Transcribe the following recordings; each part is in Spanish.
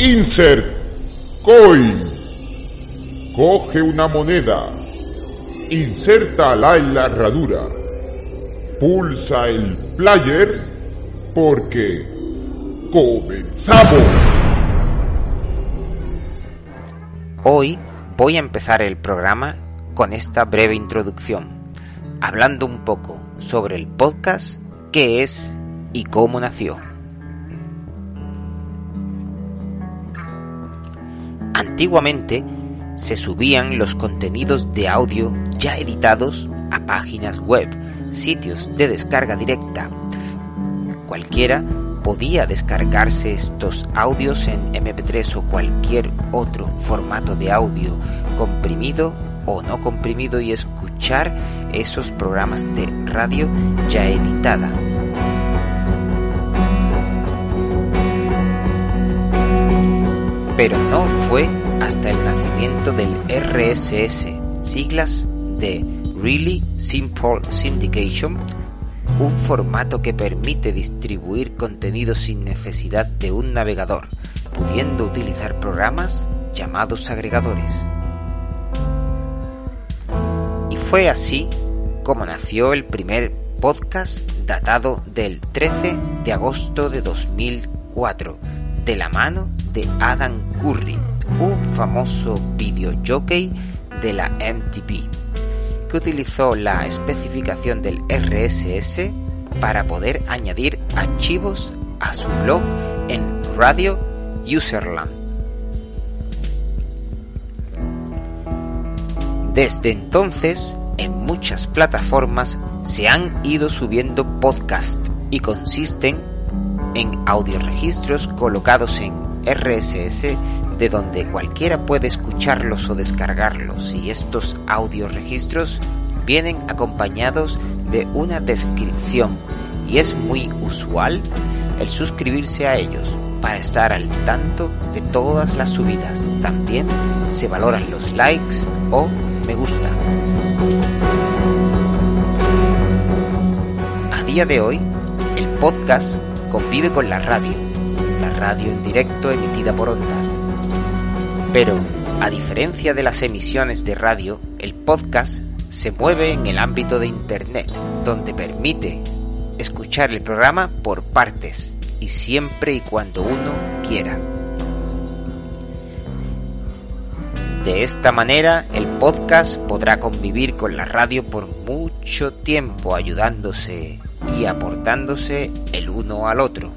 Insert Coin. Coge una moneda. Insértala en la herradura. Pulsa el player porque comenzamos. Hoy voy a empezar el programa con esta breve introducción, hablando un poco sobre el podcast, qué es y cómo nació. Antiguamente se subían los contenidos de audio ya editados a páginas web, sitios de descarga directa. Cualquiera podía descargarse estos audios en MP3 o cualquier otro formato de audio comprimido o no comprimido y escuchar esos programas de radio ya editada. Pero no fue hasta el nacimiento del RSS, siglas de Really Simple Syndication, un formato que permite distribuir contenido sin necesidad de un navegador, pudiendo utilizar programas llamados agregadores. Y fue así como nació el primer podcast datado del 13 de agosto de 2004, de la mano de Adam Curry, un famoso videojockey de la MTV, que utilizó la especificación del RSS para poder añadir archivos a su blog en Radio Userland. Desde entonces, en muchas plataformas se han ido subiendo podcasts y consisten en audioregistros colocados en RSS de donde cualquiera puede escucharlos o descargarlos y estos audioregistros vienen acompañados de una descripción y es muy usual el suscribirse a ellos para estar al tanto de todas las subidas. También se valoran los likes o me gusta. A día de hoy, el podcast convive con la radio, la radio en directo emitida por ondas. Pero, a diferencia de las emisiones de radio, el podcast se mueve en el ámbito de Internet, donde permite escuchar el programa por partes y siempre y cuando uno quiera. De esta manera, el podcast podrá convivir con la radio por mucho tiempo, ayudándose y aportándose el uno al otro.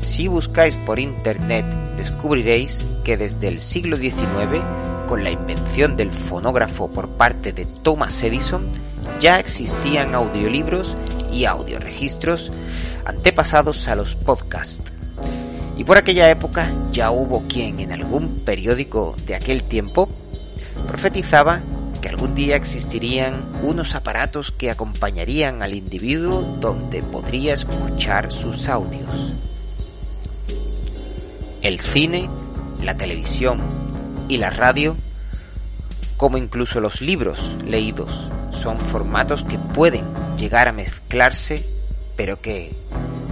Si buscáis por internet, descubriréis que desde el siglo XIX, con la invención del fonógrafo por parte de Thomas Edison, ya existían audiolibros y audioregistros antepasados a los podcasts. Y por aquella época ya hubo quien en algún periódico de aquel tiempo profetizaba que algún día existirían unos aparatos que acompañarían al individuo donde podría escuchar sus audios. El cine, la televisión y la radio, como incluso los libros leídos, son formatos que pueden llegar a mezclarse, pero que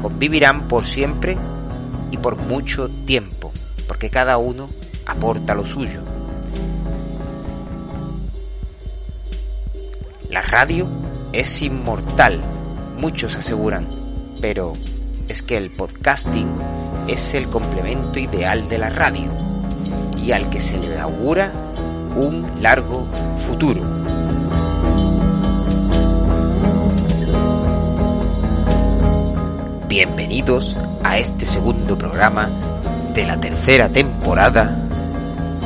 convivirán por siempre y por mucho tiempo, porque cada uno aporta lo suyo. La radio es inmortal, muchos aseguran, pero es que el podcasting es el complemento ideal de la radio y al que se le augura un largo futuro. Bienvenidos a este segundo programa de la tercera temporada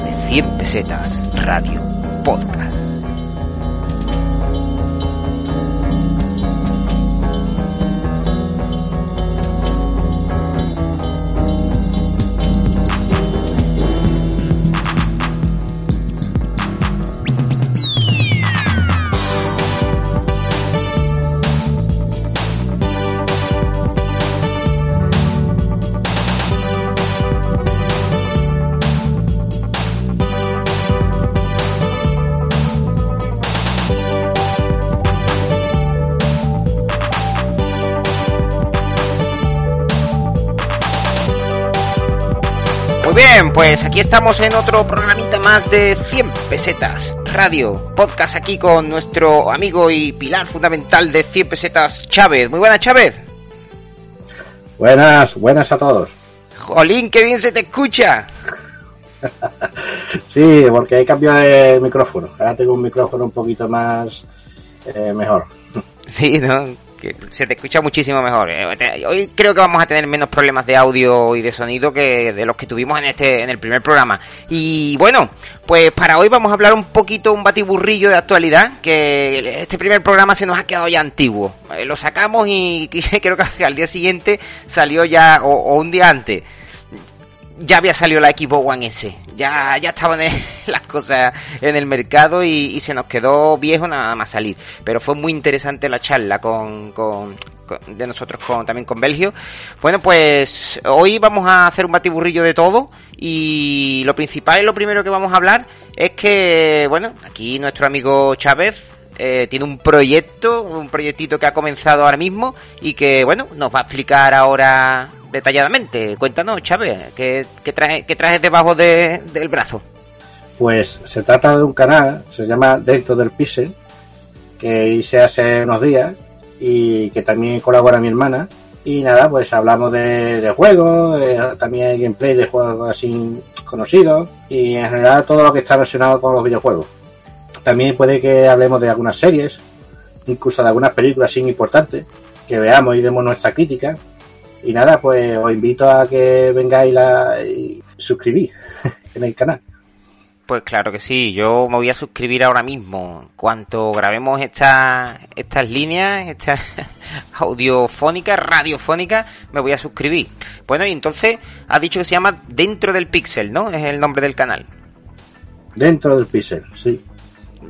de 100 pesetas Radio Podcast. Aquí estamos en otro programita más de 100 pesetas radio, podcast aquí con nuestro amigo y pilar fundamental de 100 pesetas, Chávez. Muy buenas, Chávez. Buenas, buenas a todos. Jolín, qué bien se te escucha. sí, porque hay cambio de micrófono. Ahora tengo un micrófono un poquito más eh, mejor. Sí, ¿no? Se te escucha muchísimo mejor. Eh, hoy creo que vamos a tener menos problemas de audio y de sonido que de los que tuvimos en este en el primer programa. Y bueno, pues para hoy vamos a hablar un poquito un batiburrillo de actualidad, que este primer programa se nos ha quedado ya antiguo. Eh, lo sacamos y creo que al día siguiente salió ya o, un día antes ya había salido la Xbox One S. Ya, ya estaban las cosas en el mercado y, se nos quedó viejo nada más salir. Pero fue muy interesante la charla con, con, de nosotros con, también con Belgio. Bueno, pues hoy vamos a hacer un batiburrillo de todo y lo principal y lo primero que vamos a hablar es que, bueno, aquí nuestro amigo Chávez eh, tiene un proyecto, un proyectito que ha comenzado ahora mismo y que, bueno, nos va a explicar ahora detalladamente. Cuéntanos, Chávez, ¿qué, qué, traes, qué traes debajo de, del brazo? Pues se trata de un canal, se llama Dentro del Pixel, que hice hace unos días y que también colabora mi hermana. Y nada, pues hablamos de, juegos, también gameplay de juegos así conocidos y en general todo lo que está relacionado con los videojuegos. También puede que hablemos de algunas series, incluso de algunas películas sin importantes, que veamos y demos nuestra crítica. Y nada, pues os invito a que vengáis la, y suscribís en el canal. Pues claro que sí, yo me voy a suscribir ahora mismo. Cuanto grabemos estas estas líneas, estas audiofónicas, radiofónicas, me voy a suscribir. Bueno, y entonces ha dicho que se llama Dentro del Pixel, ¿no? Es el nombre del canal. Dentro del Pixel, sí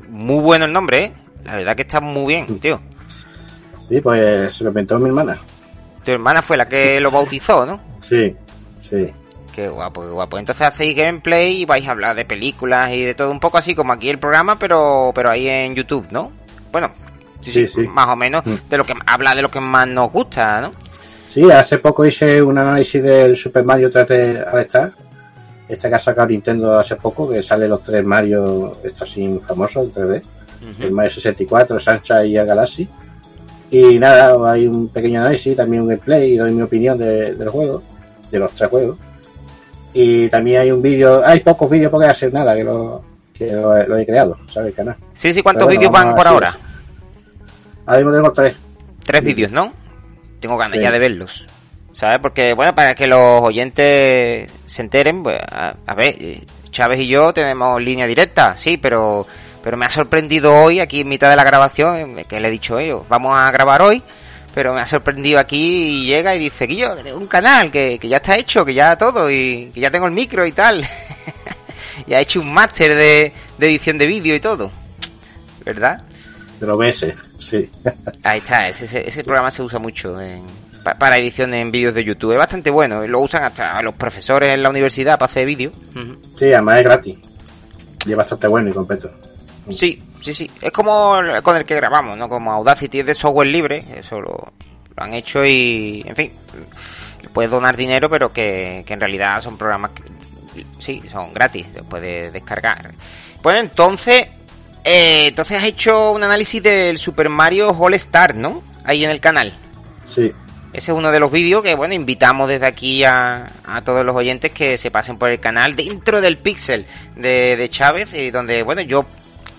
muy bueno el nombre, ¿eh? La verdad que está muy bien, tío. Sí, pues se lo inventó mi hermana. Tu hermana fue la que lo bautizó, ¿no? Sí, sí. Qué guapo, qué guapo. Entonces hacéis gameplay y vais a hablar de películas y de todo un poco así como aquí el programa, pero pero ahí en YouTube, ¿no? Bueno, sí, sí, más o menos mm. de lo que habla de lo que más nos gusta, ¿no? Sí, hace poco hice un análisis del Super Mario 3D All Star esta que ha sacado Nintendo hace poco, que sale los tres Mario, estos así famosos, en 3D, el Mario 64, Sancha y el Galaxy. Y nada, hay un pequeño análisis, también un gameplay y doy mi opinión de, del juego, de los tres juegos. Y también hay un vídeo, hay pocos vídeos porque hacer nada que lo, que lo, he creado, ¿sabes? El canal. Sí, sí, ¿cuántos vídeos van por ahora? Ahora mismo tengo tres. Tres vídeos, ¿no? Tengo ganas ya de verlos. ¿Sabes? Porque, bueno, para que los oyentes se enteren, pues, a, ver, Chávez y yo tenemos línea directa, sí, pero, pero me ha sorprendido hoy, aquí en mitad de la grabación, que le he dicho ellos, vamos a grabar hoy, pero me ha sorprendido aquí y llega y dice que yo, un canal, que, que ya está hecho, que ya todo, y que ya tengo el micro y tal. y ha hecho un máster de, de edición de vídeo y todo. ¿Verdad? De los meses, sí. Ahí está, ese, ese programa se usa mucho en, para edición en vídeos de YouTube. Es bastante bueno. Lo usan hasta los profesores en la universidad para hacer vídeos. Sí, además es gratis. Y es bastante bueno y completo. Sí, sí, sí. Es como con el que grabamos, ¿no? Como Audacity es de software libre. Eso lo, han hecho y, en fin, puedes donar dinero, pero que, en realidad son programas que, sí, son gratis, después de descargar. Bueno, entonces, eh, entonces has hecho un análisis del Super Mario All Star, ¿no? Ahí en el canal. Sí. Ese es uno de los vídeos que, bueno, invitamos desde aquí a, a, todos los oyentes que se pasen por el canal dentro del Pixel de, de Chávez, y donde, bueno, yo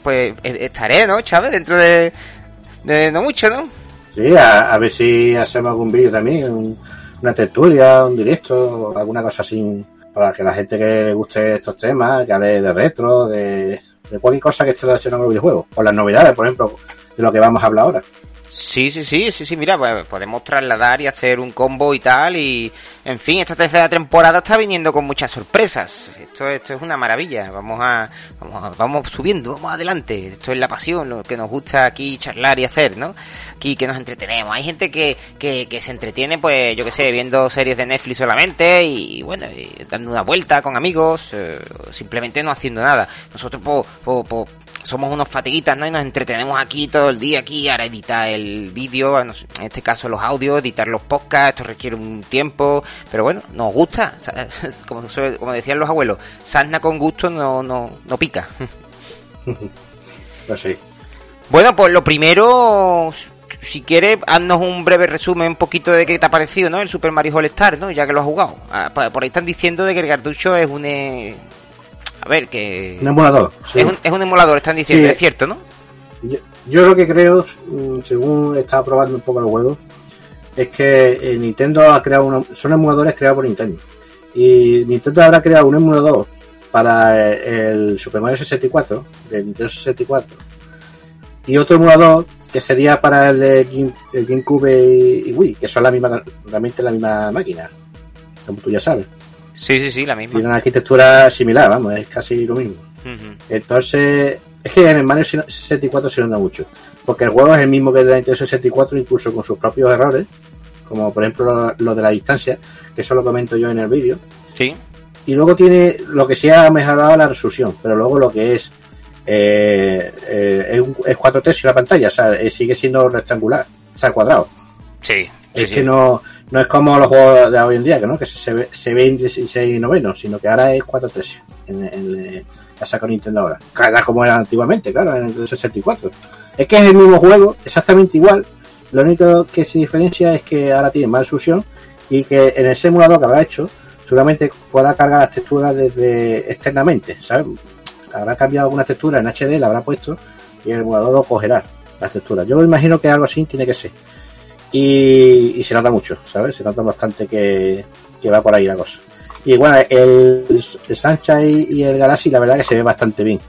pues e, estaré, ¿no, Chávez? Dentro de, de no mucho, ¿no? Sí, a, ver si hacemos algún vídeo también, una tertulia, un directo, alguna cosa así, para que la gente que le guste estos temas, que hable de retro, de, de cualquier cosa que esté relacionada con los videojuegos, o las novedades, por ejemplo, de lo que vamos a hablar ahora. Sí, sí, sí, sí, sí, mira, pues podemos trasladar y hacer un combo y tal, y en fin, esta tercera temporada está viniendo con muchas sorpresas. Esto, esto es una maravilla. Vamos a, vamos vamos subiendo, vamos adelante. Esto es la pasión, lo que nos gusta aquí charlar y hacer, ¿no? Aquí que nos entretenemos. Hay gente que, que, que se entretiene, pues, yo qué sé, viendo series de Netflix solamente y, bueno, dando una vuelta con amigos, eh, simplemente no haciendo nada. Nosotros, pues, pues, pues somos unos fatiguitas, ¿no? Y nos entretenemos aquí todo el día aquí, ahora editar el vídeo, en este caso los audios, editar los podcasts, esto requiere un tiempo, pero bueno, nos gusta, como, como decían los abuelos, sarna con gusto no, no, no pica. Pues sí. Bueno, pues lo primero, si quieres, haznos un breve resumen un poquito de qué te ha parecido, ¿no? El Super Mario All Star, ¿no? Ya que lo has jugado. Ah, por ahí están diciendo de que el cartucho es un... Eh, a ver, que... Un emulador. Es, un, es, un, emulador, están diciendo, es cierto, ¿no? Yo, lo que creo, mm, según estaba probando un poco el juego, es que eh, Nintendo ha creado unos... Son emuladores creados por Nintendo. Y Nintendo habrá creado un emulador para el Super Mario 64, de Nintendo 64, y otro emulador que sería para el de GameCube y Wii, que son la misma, realmente la misma máquina, como tú ya sabes. Sí, sí, sí, la misma. Tiene una arquitectura similar, vamos, es casi lo mismo. Entonces, es que en el Mario 64 se nota mucho, porque el juego es el mismo que el de Nintendo 64, incluso con sus propios errores, como por ejemplo lo de la distancia, que eso lo comento yo en el vídeo. Sí. Y luego tiene lo que se ha mejorado la resolución, pero luego lo que es eh, eh, es, un, es 4 tercios la pantalla, o sea, eh, sigue siendo rectangular, o sea, cuadrado. Sí. Es que no, no es como los juegos de hoy en día, que no que se, ve, se ve en 16 novenos, sino que ahora es 4 tercios en, en, la saca Nintendo ahora. Cada como era antiguamente, claro, en el 64. Es que es el mismo juego, exactamente igual. Lo único que se diferencia es que ahora tiene más resolución y que en el simulador que habrá hecho seguramente pueda cargar las texturas desde externamente, ¿sabes? Habrá cambiado alguna textura en HD, la habrá puesto y el emulador lo cogerá, las texturas. Yo imagino que algo así tiene que ser. Y, y se nota mucho, ¿sabes? Se nota bastante que, que va por ahí la cosa. Y bueno, el, el Sunshine y el Galaxy la verdad que se ve bastante bien.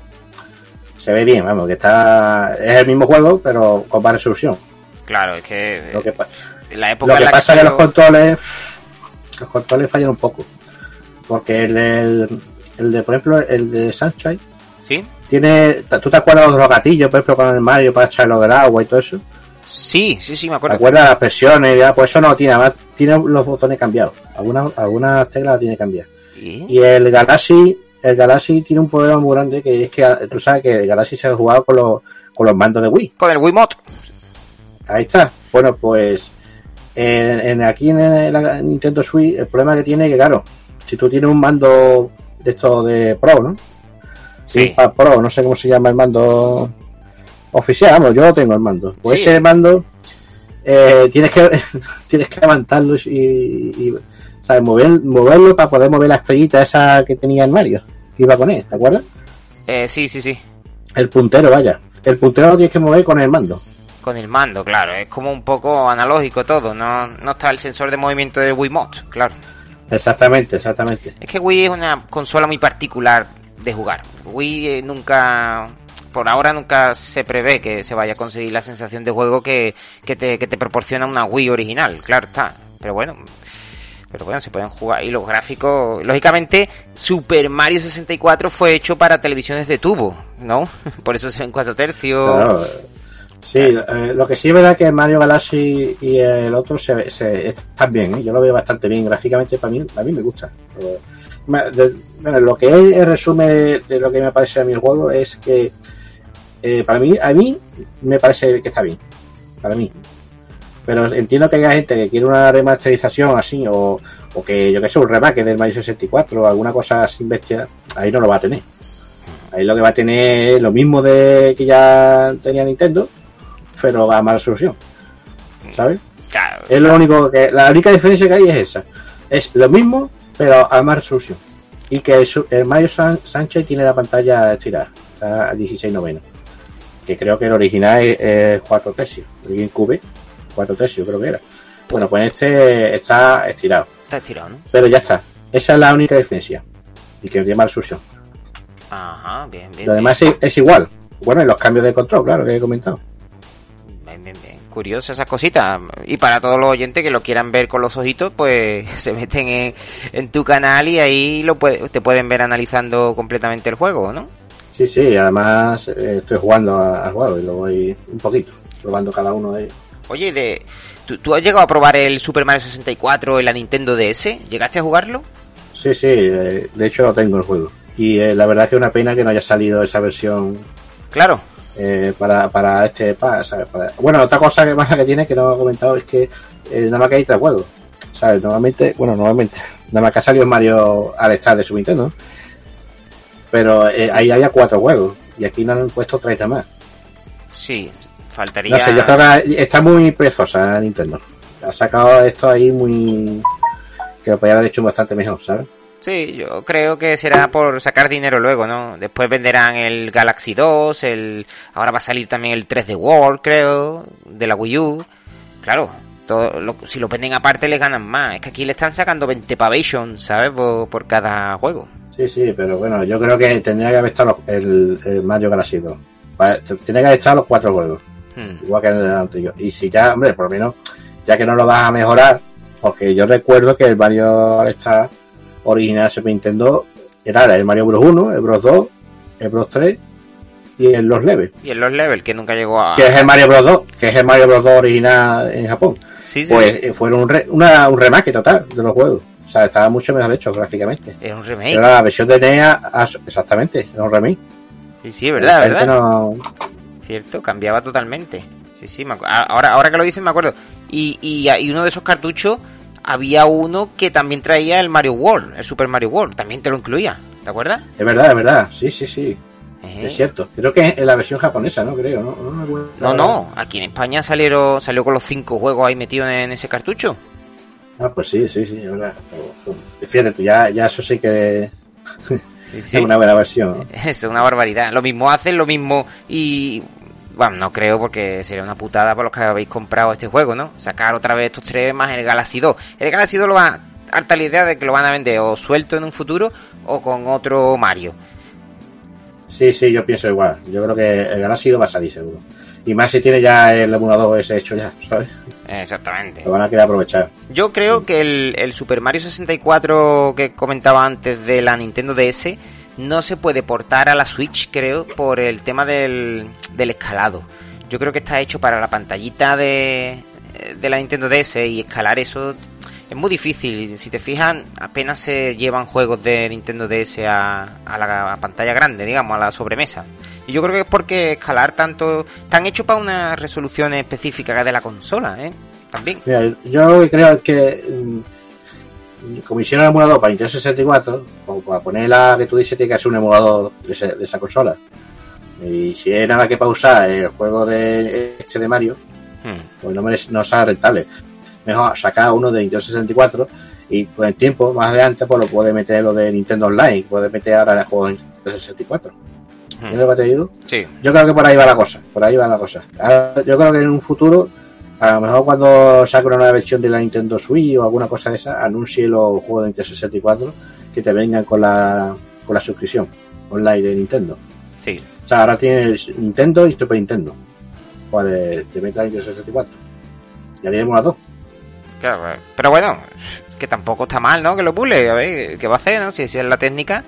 Se ve bien, vamos, que está... Es el mismo juego, pero con más resolución. Claro, es que... Lo que, la época lo que la pasa es que los controles los controles fallan un poco. Porque el, el, el de, por ejemplo, el de Sunshine. ¿Sí? Tiene, ¿tú te acuerdas de los gatillos, por ejemplo, con el Mario para echarlo del agua y todo eso? Sí, sí, sí, me acuerdo. ¿Te acuerdas las presiones? Ya, pues eso no tiene, además tiene los botones cambiados. Algunas, algunas teclas las tiene cambiadas. ¿Y? Y el Galaxy, el Galaxy tiene un problema muy grande que es que tú sabes que el Galaxy se ha jugado con los, con los mandos de Wii. Con el Wiimote. Ahí está. Bueno, pues en, en, aquí en la Nintendo Switch el problema que tiene es que claro, si tú tienes un mando de esto de Pro, ¿no? Sí. Pro, no sé cómo se llama el mando oficial, vamos, yo lo tengo el mando. Pues Sí. ese mando eh, tienes que tienes que levantarlo y, y ¿sabes? Mover, moverlo para poder mover la estrellita esa que tenía el Mario, que iba con él, ¿te acuerdas? Eh, sí, sí, sí. El puntero, vaya. El puntero lo tienes que mover con el mando. Con el mando, claro. Es como un poco analógico todo. No, no está el sensor de movimiento del Wiimote, claro. Exactamente, exactamente. Es que Wii es una consola muy particular de jugar. Wii eh, nunca, por ahora nunca se prevé que se vaya a conseguir la sensación de juego que, que, te, que te proporciona una Wii original, claro está. Pero bueno, pero bueno, se pueden jugar. Y los gráficos, lógicamente, Super Mario 64 fue hecho para televisiones de tubo, ¿no? Por eso se ven cuatro tercios. Claro, Sí, eh, lo que sí es verdad que Mario Galaxy y el otro se, se están bien, ¿eh? yo lo veo bastante bien gráficamente para mí, a mí me gusta. Eh, me- de- bueno, lo que es el resumen de, de lo que me parece a mí el juego es que eh, para mí, a mí me parece que está bien, para mí. Pero entiendo que haya gente que quiere una remasterización así o, o que yo que sé, un remake del Mario 64 o alguna cosa sin bestia, ahí no lo va a tener. Ahí lo que va a tener es lo mismo de que ya tenía Nintendo, pero a más resolución. ¿Sabes? Claro, Es lo único que. La única diferencia que hay es esa. Es lo mismo, pero a más resolución. Y que el, el Mario San- Sánchez tiene la pantalla estirada, a 16 novenos. Que creo que el original es, es 4 tercios. El GameCube, 4 tercios creo que era. Bueno, pues este está estirado. está estirado, ¿no? Pero ya está. Esa es la única diferencia. Y que más resolución. Ajá, bien, bien. Lo demás es, es igual. Bueno, y los cambios de control, claro, que he comentado. Bien, bien, bien. Curioso esas cositas. Y para todos los oyentes que lo quieran ver con los ojitos, pues se meten en, en tu canal y ahí lo puede, te pueden ver analizando completamente el juego, ¿no? Sí, sí, además eh, estoy jugando al juego y lo voy un poquito, probando cada uno de ellos. Oye, de, ¿tú, tú has llegado a probar el Super Mario 64 en la Nintendo DS? ¿Llegaste a jugarlo? Sí, sí, eh, de hecho lo tengo el juego. Y eh, la verdad que es una pena que no haya salido esa versión Claro. eh, para, para este pa- ¿sabes? Para- Bueno, otra cosa que más que tiene que no he comentado es que nada más que hay tres juegos. ¿Sabes? Normalmente, bueno, normalmente, nada más que ha salido Mario al Star de Super Nintendo. Pero eh, ahí había cuatro juegos. Y aquí no han puesto tres más. Sí, faltaría... No sé, yo creo que está muy prezosa Nintendo. Ha sacado esto ahí muy. que lo podía haber hecho bastante mejor, ¿sabes? Sí, yo creo que será por sacar dinero luego, ¿no? Después venderán el Galaxy 2, el ahora va a salir también el 3D World, creo, de la Wii U. Claro, todo lo- si lo venden aparte les ganan más. Es que aquí le están sacando 20 pavation, ¿sabes? Por, por cada juego. Sí, sí, pero bueno, yo creo que tendría que haber estado el, el Mario Galaxy 2. Pa- Tiene que haber estado los cuatro juegos, Hmm. igual que en el anterior. Y si ya, hombre, por lo menos, ya que no lo vas a mejorar, porque yo recuerdo que el Mario All-Star original Super Nintendo era el Mario Bros 1, el Bros 2, el Bros 3 y el Los Level, Y en los levels, que nunca llegó a... que es el Mario Bros 2, que es el Mario Bros 2 original en Japón. Sí, sí, Pues eh, fueron un, re- una, un remake total de los juegos. O sea, estaba mucho mejor hecho gráficamente. era un remake. Pero la versión de NEA, exactamente, era un remake. Sí, sí, verdad, verdad. no- Cierto, cambiaba totalmente. Sí, sí, me ahora, ahora que lo dices me acuerdo. Y, y, y uno de esos cartuchos había uno que también traía el Mario World, el Super Mario World, también te lo incluía, ¿te acuerdas? Es verdad, es verdad. Sí, sí, sí. Ejé. Es cierto. Creo que es en la versión japonesa, ¿no? Creo, ¿no? No, me. No, no, aquí en España salieron, salió con los cinco juegos ahí metidos en ese cartucho. Ah, pues sí, sí, sí. Pero, Fíjate, ya, ya eso sí que Sí, sí. es una buena versión. Es una barbaridad. Lo mismo hacen, lo mismo y... Bueno, no creo porque sería una putada para los que habéis comprado este juego, ¿no? Sacar otra vez estos tres más el Galaxy 2. El Galaxy 2 lo va... Harta la idea de que lo van a vender o suelto en un futuro o con otro Mario. Sí, sí, yo pienso igual. Yo creo que el Galaxy va a salir seguro. Y más si tiene ya el emulador ese hecho ya, ¿sabes? Exactamente. Lo van a querer aprovechar. Yo creo que el, el Super Mario 64 que comentaba antes de la Nintendo DS no se puede portar a la Switch, creo, por el tema del, del escalado. Yo creo que está hecho para la pantallita de, de la Nintendo DS y escalar eso es muy difícil. Si te fijas, apenas se llevan juegos de Nintendo DS a, a la pantalla grande, digamos, a la sobremesa. Y yo creo que es porque escalar tanto... Están hechos para una resolución específica de la consola, ¿eh? También. Mira, yo creo es que mm, como hicieron el emulador para Nintendo 64, como para poner la que tú dices, tiene que ser un emulador de, ese- de esa consola. Y si hay nada que pausar el juego de este de Mario, Hmm. pues no, merece, no sea rentable. Mejor sacar uno de Nintendo 64 y con el tiempo, más adelante, pues lo puede meter lo de Nintendo Online, puede meter ahora el juego de Nintendo 64. Hmm. ¿Entiendes lo que te digo? Sí. Yo creo que por ahí va la cosa, por ahí va la cosa. Ahora, yo creo que en un futuro, a lo mejor cuando saque una nueva versión de la Nintendo Switch o alguna cosa de esa, anuncie los juegos de Nintendo 64 que te vengan con la, con la suscripción online de Nintendo. Sí. O sea, ahora tienes Nintendo y Super Nintendo. Pues te metes a Nintendo 64. Ya tenemos las dos. Claro, eh, pero bueno, que tampoco está mal, ¿no? Que lo pule, a ver, ¿qué va a hacer, no? Si, si es la técnica.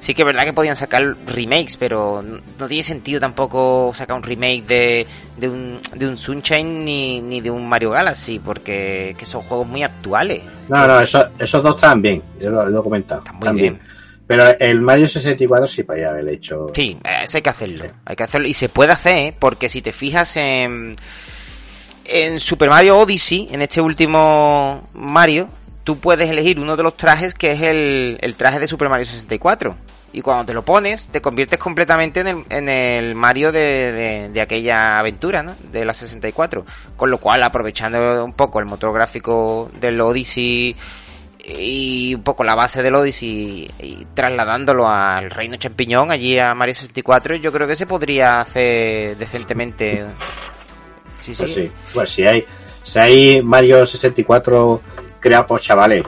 Sí que es verdad que podían sacar remakes, pero no, tiene sentido tampoco sacar un remake de, de, un, de un Sunshine ni, ni de un Mario Galaxy, porque que son juegos muy actuales. No, no, esos, esos dos están bien, yo lo, lo he comentado. Están muy bien. Pero el Mario 64 sí podía haber hecho. Sí, eso hay que hacerlo. Hay que hacerlo. Y se puede hacer, ¿eh? porque si te fijas en, en Super Mario Odyssey, en este último Mario, tú puedes elegir uno de los trajes que es el, traje de Super Mario 64. Y cuando te lo pones, te conviertes completamente en el, en el Mario de, aquella aventura, ¿no? De la 64. Con lo cual, aprovechando un poco el motor gráfico del Odyssey y un poco la base del Odyssey y trasladándolo al Reino Champiñón, allí a Mario 64, yo creo que se podría hacer decentemente. Sí. Pues sí, pues si hay, si hay Mario 64 creado por chavales,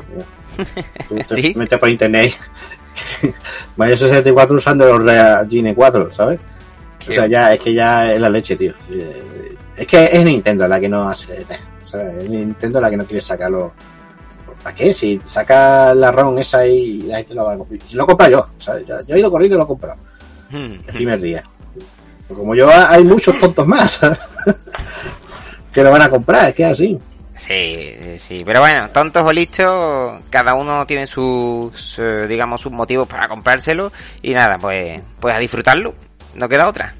te Sí. metes por internet Mario 64 usando los Gene 4, ¿sabes? O sea, ya es que ya es la leche, tío. Eh, Es que es Nintendo la que no hace, o sea, es Nintendo la que no quiere sacarlo. ¿Para qué? Si saca la ROM esa y la gente lo va a comprar. Lo compro yo, ¿sabes? Yo, yo he ido corriendo y lo he comprado Hmm. el primer día. Pero como yo, hay muchos tontos más que lo van a comprar, es que es así. Sí, sí, pero bueno, tontos o listos, cada uno tiene sus, digamos, sus motivos para comprárselo y nada, pues, pues a disfrutarlo, no queda otra.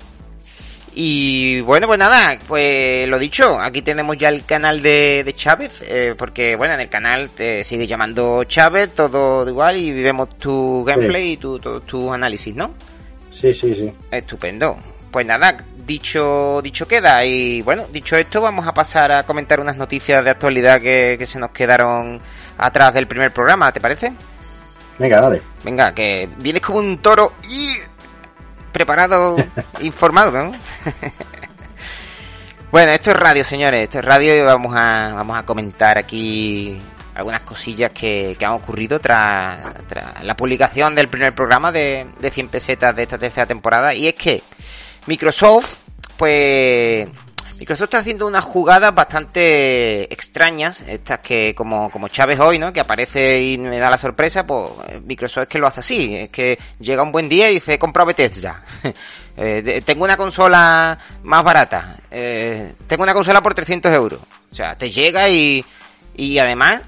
Y bueno, pues nada, pues lo dicho, aquí tenemos ya el canal de, de Chávez, eh, porque bueno, en el canal te sigue llamando Chávez, todo igual, y vemos tu gameplay y tu, tu, tu análisis, ¿no? Sí, sí, sí. Estupendo. Pues nada, dicho, dicho queda. Y bueno, dicho esto, vamos a pasar a comentar unas noticias de actualidad que, que se nos quedaron atrás del primer programa, ¿te parece? Venga, dale. Venga, que vienes como un toro y preparado, informado, ¿no? bueno, esto es radio, señores, esto es radio y vamos a, vamos a comentar aquí algunas cosillas que, que han ocurrido tras, tras la publicación del primer programa de, de 100 pesetas de esta tercera temporada. Y es que Microsoft, pues Microsoft está haciendo unas jugadas bastante extrañas, estas que como, como Chávez hoy, ¿no? Que aparece y me da la sorpresa, pues Microsoft es que lo hace así, es que llega un buen día y dice, compra Bethesda. eh, tengo una consola más barata, eh, tengo una consola por 300 euros. O sea, te llega y, y además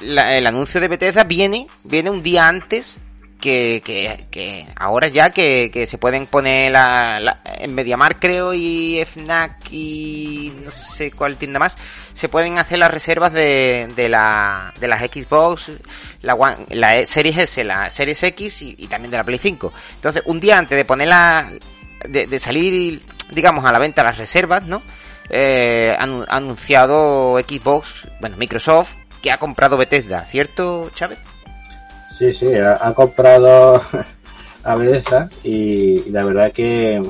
la- el anuncio de Bethesda viene, viene un día antes que, que, que ahora ya que, que se pueden poner la, la- en Mediamar creo y FNAC y no sé cuál tienda más se pueden hacer las reservas de, de la de las Xbox la One- la Series S la Series X y, también de la Play 5 entonces un día antes de ponerla de, de salir digamos a la venta las reservas no eh, anu- ha anunciado Xbox bueno Microsoft que ha comprado Bethesda cierto Chávez Sí, sí, ha, ha comprado a Bethesda y, y la verdad que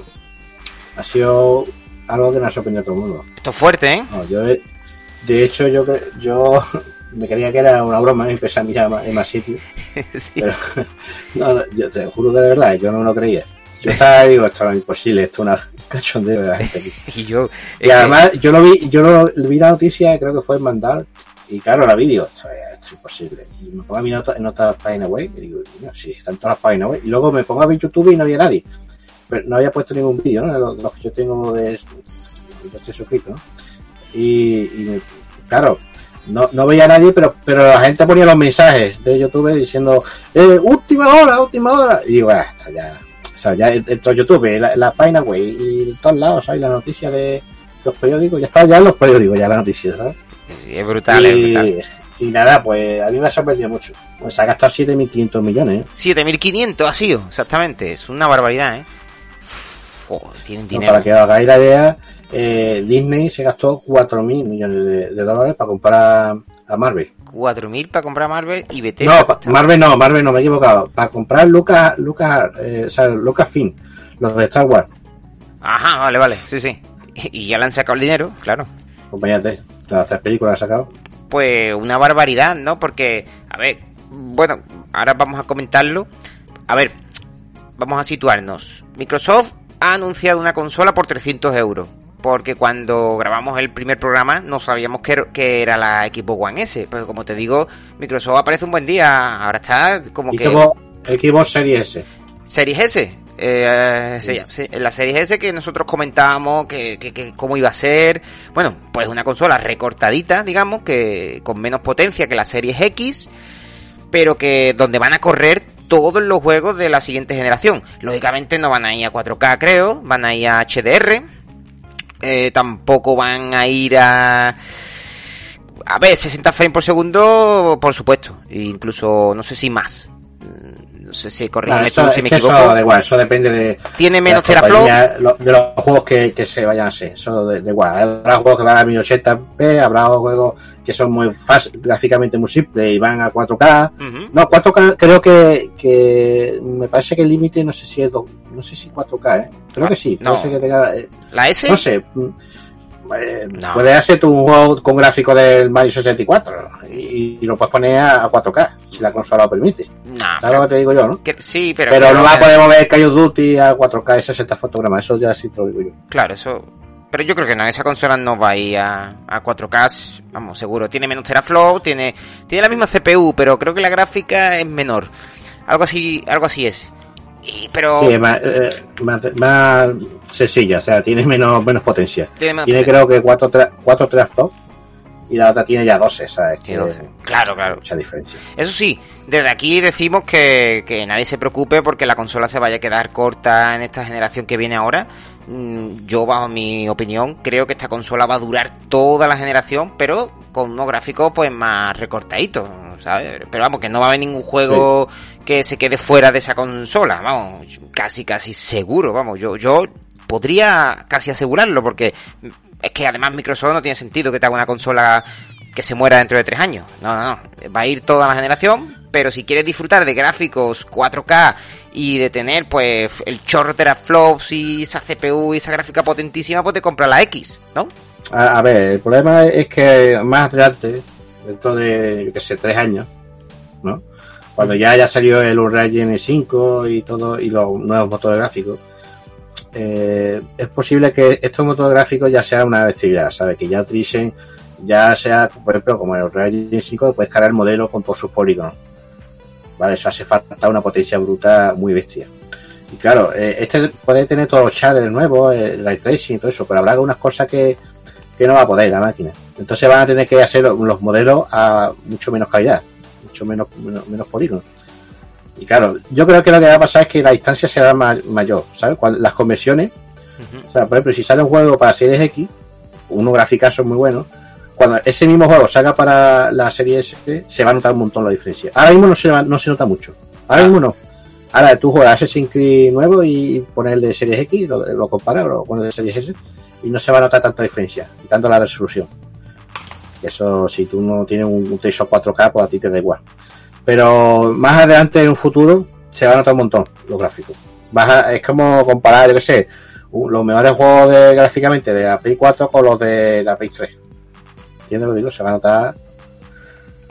ha sido algo que nos ha sorprendido a todo el mundo. esto es fuerte eh No, yo de, de hecho yo yo me creía que era una broma y empecé a mirar en más sitios, Sí. pero no, no, yo te juro de verdad, yo no lo creía. Yo estaba digo, esto era imposible, esto es una cachondeo de la gente aquí. Y yo. Y además yo lo vi, yo lo, vi la noticia, creo que fue en Mandal, y claro, la vídeo, esto es imposible. Y me pongo a mirar en otras páginas web, y digo, "Coño, sí, están todas las páginas web. Y luego me pongo a ver YouTube y no había nadie. Pero no había puesto ningún vídeo, ¿no? Los, los que yo tengo de, yo suscrito, ¿no? Y, y claro, no, no veía nadie, pero, pero la gente ponía los mensajes de YouTube diciendo, eh, última hora, última hora. Y digo, ah, está ya, o sea, ya dentro de YouTube, la, la página web y en todos lados hay la noticia de los periódicos, ya está ya en los periódicos, ya la noticia, ¿sabes? Es brutal, es brutal. y, y nada, pues a mí me ha sorprendido mucho. Pues se ha gastado 7.500 millones, ¿eh? 7500 ha sido, exactamente. Es una barbaridad, ¿eh? Uf, tienen No, dinero. para que os hagáis la idea, eh, Disney se gastó 4.000 millones de, de dólares para comprar a Marvel. 4000 para comprar Marvel y Bethesda. No, pa- Marvel no, Marvel no, me he equivocado. Para comprar Lucas, Lucas, eh, o sea, Lucasfilm, los de Star Wars. Ajá, vale, vale, sí, sí. Y ya le han sacado el dinero, claro. Acompáñate, las tres películas han sacado. Pues una barbaridad, ¿no? Porque, a ver, bueno, ahora vamos a comentarlo. A ver, vamos a situarnos. Microsoft ha anunciado una consola por 300 euros. Porque cuando grabamos el primer programa no sabíamos que era, la Xbox One S. Pero como te digo, Microsoft aparece un buen día. Ahora está como Y que... Xbox Series S. Series S. Eh, sí, la Series S que nosotros comentábamos que, que, que cómo iba a ser. Bueno, pues una consola recortadita, digamos, que con menos potencia que la Series X, pero que donde van a correr todos los juegos de la siguiente generación. Lógicamente no van a ir a 4K, creo, van a ir a HDR. Eh, tampoco van a ir a a ver, 60 frames por segundo, por supuesto, e incluso no sé si más. Mm, si corrígeme Claro, tú si me equivoco. eso da igual, eso depende de, Tiene menos teraflops. de los juegos que, que se vayan a hacer. Eso da igual. Habrá juegos que van a 1080p, habrá juegos que son muy fácil, gráficamente muy simples y van a 4K. Ujú. No, 4K creo que, que me parece que el límite no sé si es do- no sé si 4K, ¿eh? Creo Ah, que sí. no. Ser que tenga, eh, La S, no sé. Eh, No. Puede hacer tu un juego con gráfico del Mario 64 y, y lo puedes poner a, a 4K si la consola lo permite. no, ¿Sabes pero- lo que te digo yo, no? que- sí, pero, Pero no va a poder mover Call of Duty a 4K y 60 fotogramas, eso ya sí te lo digo yo. Claro, eso. Pero yo creo que no, esa consola no va a ir a, a 4K, vamos, seguro. Tiene menos teraflops, tiene, tiene la misma CPU, pero creo que la gráfica es menor. Algo así, algo así es. Y, pero Sí, más, eh, más, más sencilla, o sea, tiene menos, menos potencia. tiene creo que 4 4 teraflops y la otra tiene ya 12, ¿sabes? Tiene 12. Claro, claro. Mucha diferencia. Eso sí, desde aquí decimos que, que nadie se preocupe porque la consola se vaya a quedar corta en esta generación que viene ahora. Mm, yo bajo mi opinión creo que esta consola va a durar toda la generación, pero con unos gráficos pues más recortaditos, ¿sabes? Pero vamos, que no va a haber ningún juego que se quede fuera de esa consola, vamos, casi casi seguro, vamos, yo yo podría casi asegurarlo porque es que además Microsoft no tiene sentido que te haga una consola que se muera dentro de tres años. No, no, no. Va a ir toda la generación, pero si quieres disfrutar de gráficos 4K y de tener pues el chorro teraflops y esa CPU y esa gráfica potentísima, pues te compra la X, ¿no? A, ver, el problema es que más adelante, dentro de, yo que sé, tres años, ¿no? Cuando ya haya salido el Unreal Engine 5 y todo, y los nuevos motores gráficos, eh, es posible que estos motores gráficos ya sean una bestialidad, ¿sabes? Que ya utilicen, ya sea, por ejemplo, como el Unreal Engine 5, puedes cargar el modelo con todos sus polígonos. ¿Vale? Eso hace falta una potencia bruta muy bestia. Y claro, eh, este puede tener todos los shaders nuevos, el ray tracing y todo eso, pero habrá algunas cosas que, que no va a poder la máquina. Entonces van a tener que hacer los modelos a mucho menos calidad, mucho menos, menos, menos polígonos. Y claro, yo creo que lo que va a pasar es que la distancia será ma mayor, ¿sabes? Cuando, las conversiones, uh -huh. o sea, por ejemplo, si sale un juego para Series X, unos gráficos muy buenos, cuando ese mismo juego salga para la serie S, se va a notar un montón la diferencia. Ahora mismo no se, no se nota mucho. Ahora ah. mismo no. Ahora tú juegas Assassin's Creed nuevo y pones el de Series X, lo, lo comparas, lo pones de Series S, y no se va a notar tanta diferencia, quitando la resolución. Eso, si tú no tienes un, un 3 o 4K, pues a ti te da igual. Pero más adelante, en un futuro, se va a notar un montón los gráficos. Vas a, es como comparar, yo qué sé, los mejores juegos de, gráficamente de la Play 4 con los de la Play 3. ¿Entiendes lo digo? Se va a notar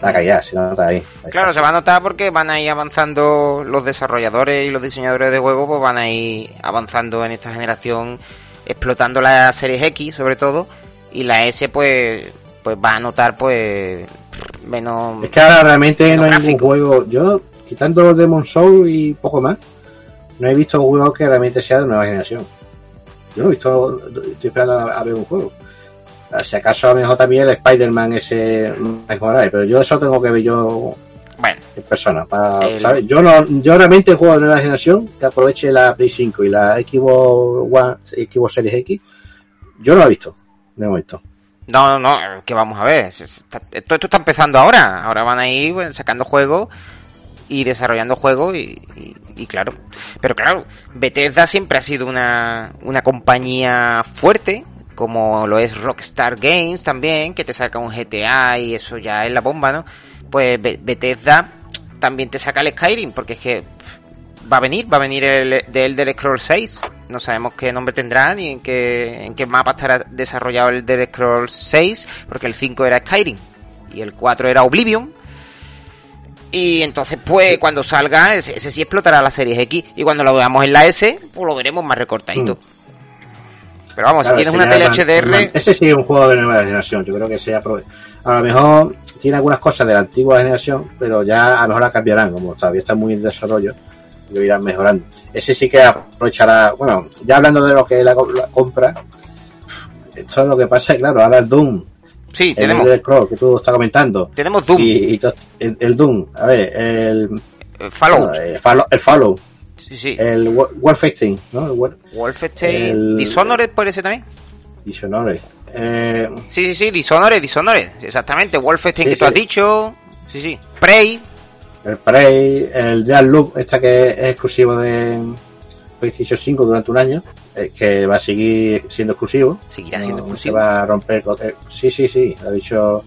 la calidad, se va a notar ahí. claro, se va a notar porque van a ir avanzando los desarrolladores y los diseñadores de juegos, pues van a ir avanzando en esta generación, explotando la Series X sobre todo, y la S pues pues va a notar pues menos es que ahora realmente no hay ningún juego yo quitando Demon Soul y poco más no he visto un juego que realmente sea de nueva generación yo no he visto estoy esperando a, a ver un juego si acaso a lo mejor también el Spider-Man ese mejorar pero yo eso tengo que ver yo bueno, en persona para, el... ¿sabes? yo no yo realmente juego de nueva generación que aproveche la Play 5 y la Xbox One Xbox Series X yo no lo he visto de momento no, no, no, que vamos a ver. Esto, esto está empezando ahora. Ahora van a ir bueno, sacando juegos y desarrollando juegos y, y, y, claro. Pero claro, Bethesda siempre ha sido una, una compañía fuerte, como lo es Rockstar Games también, que te saca un GTA y eso ya es la bomba, ¿no? Pues Bethesda también te saca el Skyrim, porque es que va a venir, va a venir el de Elder Scrolls 6 no sabemos qué nombre tendrá ni en qué, en qué mapa estará desarrollado el Dead Scrolls 6, porque el 5 era Skyrim y el 4 era Oblivion. Y entonces, pues, cuando salga, ese, ese sí explotará la serie X. Y cuando lo veamos en la S, pues lo veremos más recortadito. Mm. Pero vamos, claro, si tienes una tele HDR. Ese sí es un juego de nueva generación. Yo creo que sea. A lo mejor tiene algunas cosas de la antigua generación, pero ya a lo mejor la cambiarán, como todavía está muy en desarrollo, y lo irán mejorando ese sí que aprovechará, bueno, ya hablando de lo que es la, la compra, esto es lo que pasa, claro, ahora el Doom. Sí, tenemos. El Scroll, que tú estás comentando. Tenemos Doom. Y, y el, el, Doom, a ver, el. el Fallout. El, Fallout. El Fallout. Sí, sí. El Wolfenstein, ¿no? El Wolfenstein. El... Dishonored puede ser también. Dishonored. Eh... Sí, sí, sí, Dishonored, Dishonored. Exactamente. Wolfenstein sí, que tú has dicho. Sí, sí. Prey el Prey, el Dead Loop, esta que es exclusivo de PlayStation 5 durante un año, eh, que va a seguir siendo exclusivo. Seguirá siendo no, exclusivo. Se va a romper. Eh, sí, sí, sí, ha dicho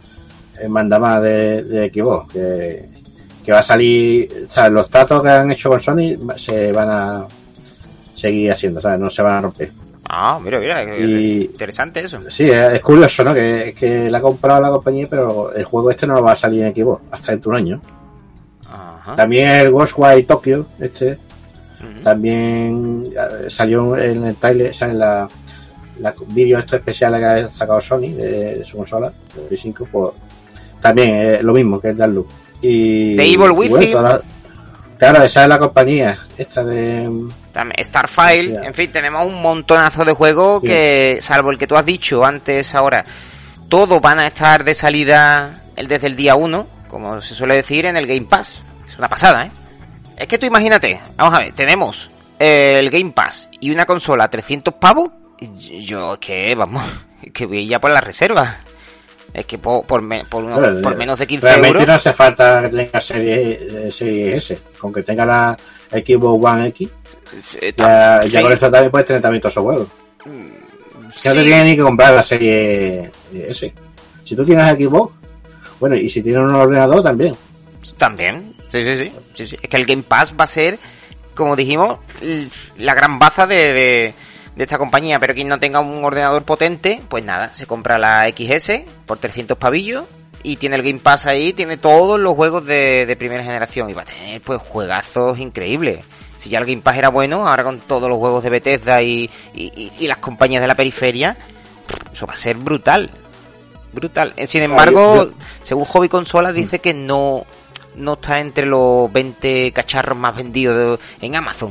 el mandamás de, de Xbox, que, que va a salir. O sea, los tratos que han hecho con Sony se van a seguir haciendo, ¿sabes? No se van a romper. Ah, mira, mira, y, interesante eso. Sí, es, curioso, ¿no? Que, que la ha comprado la compañía, pero el juego este no va a salir en Xbox hasta dentro de un año. Ajá. También el Ghostwire Tokyo, este, uh -huh. también salió en el trailer, o sea, en la, la vídeo esto especial que ha sacado Sony de, de su consola, de Play 5, pues también eh, lo mismo que el Deadloop. Y, de Evil Within. Bueno, la, claro, esa es la compañía, esta de... Starfile, en fin, tenemos un montonazo de juegos sí. que, salvo el que tú has dicho antes ahora, todos van a estar de salida desde el día 1, como se suele decir en el Game Pass. Es una pasada, ¿eh? Es que tú imagínate, vamos a ver, tenemos eh, el Game Pass y una consola a 300 pavos, yo es que, vamos, que voy ya por la reserva. Es que por, por, me- por, uno- Bueno, por menos de 15 Realmente euros. no hace falta que tenga serie, eh, serie S. Con que tenga la Xbox One X, eh, ya, con eso también puedes tener también todos esos juegos. sí. No te tienes ni que comprar la serie S. Si tú tienes Xbox, bueno, y si tienes un ordenador también. También, sí, sí, sí, sí, sí. Es que el Game Pass va a ser, como dijimos, la gran baza de, de, de esta compañía. Pero quien no tenga un ordenador potente, pues nada, se compra la XS por 300 pavillos y tiene el Game Pass ahí, tiene todos los juegos de, de primera generación y va a tener pues juegazos increíbles. Si ya el Game Pass era bueno, ahora con todos los juegos de Bethesda y, y, las compañías de la periferia, eso va a ser brutal. Brutal. Eh, Sin embargo, según Hobby Consolas dice que no, no está entre los 20 cacharros más vendidos de- en Amazon.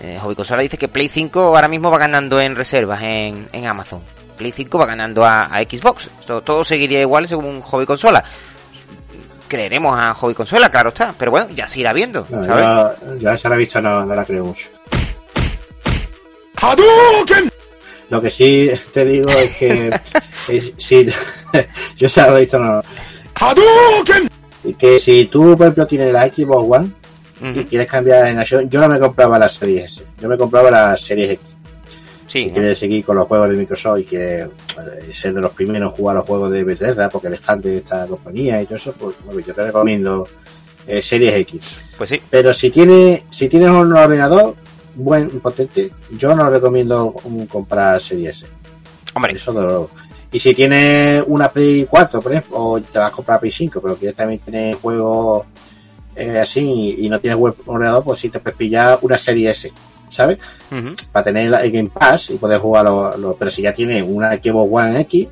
Eh, Hobby Consola dice que Play 5 ahora mismo va ganando en reservas en, en Amazon. Play 5 va ganando a, a Xbox. Esto, todo seguiría igual según Hobby Consola. Creeremos a Hobby Consola, claro está. Pero bueno, ya se irá viendo. No, ¿sabes? yo, yo a esa revista no, no la creo mucho. Lo que sí te digo es que es- si yo esa revista no que si tú por ejemplo tienes la Xbox One y quieres cambiar de generación, yo no me compraba la serie S, yo me compraba la serie X. Sí, Si ¿no? quieres seguir con los juegos de Microsoft y que eh, ser de los primeros en jugar los juegos de Bethesda, porque el stand de esta compañía y todo eso, pues bueno, yo te recomiendo eh, Series X. pues sí. Pero si tienes, si tienes un ordenador buen, potente, yo no recomiendo comprar Series S. Hombre, Eso de luego. Y si tienes una Play 4, por ejemplo, o te vas a comprar Play 5, pero quieres también tener juegos eh, así y no tienes buen ordenador, pues sí te puedes pillar una serie S, ¿sabes? Para tener la- el Game Pass y poder jugar los, los- pero si ya tienes una Xbox One X,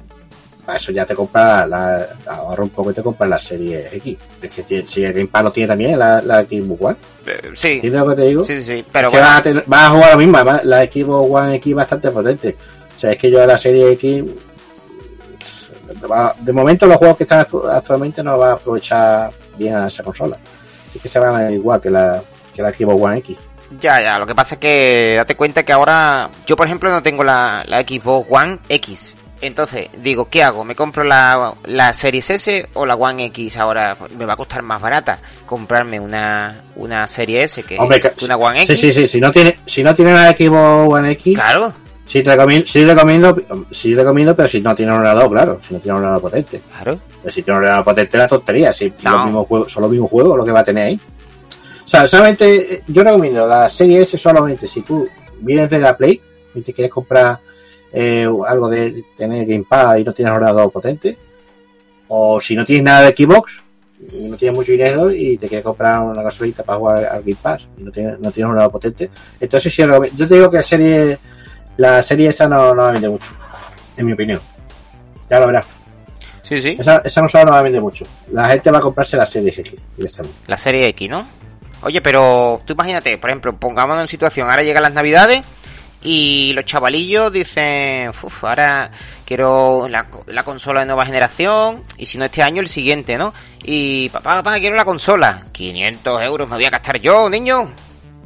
para eso ya te compras la, ahorra un poco y te compras la serie X. Es que tiene- si el Game Pass lo tiene también la, la Xbox One. Eh, sí. ¿Entiendes lo que te digo? Sí, sí, sí. Pero Es que vas, a tener- vas a jugar lo mismo, además la Xbox One X bastante potente. O sea, es que yo a la serie X, de momento los juegos que están actu- actualmente no va a aprovechar bien a esa consola. Que se van a igual que la, que la Xbox One X. Ya, ya, lo que pasa es que date cuenta que ahora yo, por ejemplo, no tengo la, la Xbox One X. Entonces, digo, ¿qué hago? ¿Me compro la, la Series S o la One X ahora? Me va a costar más barata comprarme una, una Serie S que, Hombre, una One Sí, X. sí, sí. Si no tiene, si no tiene una Xbox One X, Claro, sí te recomiendo, sí recomiendo, sí recomiendo, pero si no tiene un ordenador, claro, si no tiene un ordenador potente. claro. Pero si tiene un ordenador potente, la tontería. Si No. los mismos juegos, son los mismos juegos lo que va a tener ahí. O sea, solamente, yo recomiendo la serie S solamente si tú vienes de la Play y te quieres comprar eh, algo de tener Game Pass y no tienes ordenador potente. O si no tienes nada de Xbox y no tienes mucho dinero y te quieres comprar una gasolita para jugar al Game Pass y no tienes, no tienes un ordenador potente. Entonces sí, yo te digo que la serie, la serie esa no, no va a vender mucho, en mi opinión. Ya lo verás. Sí, sí. Esa, esa consola no va a vender mucho. La gente va a comprarse la serie X. La serie X, ¿no? Oye, pero tú imagínate, por ejemplo, pongámonos en situación, ahora llegan las navidades y los chavalillos dicen, uff, ahora quiero la, la consola de nueva generación y si no este año el siguiente, ¿no? Y papá, papá, quiero la consola. 500 euros me voy a gastar yo, niño.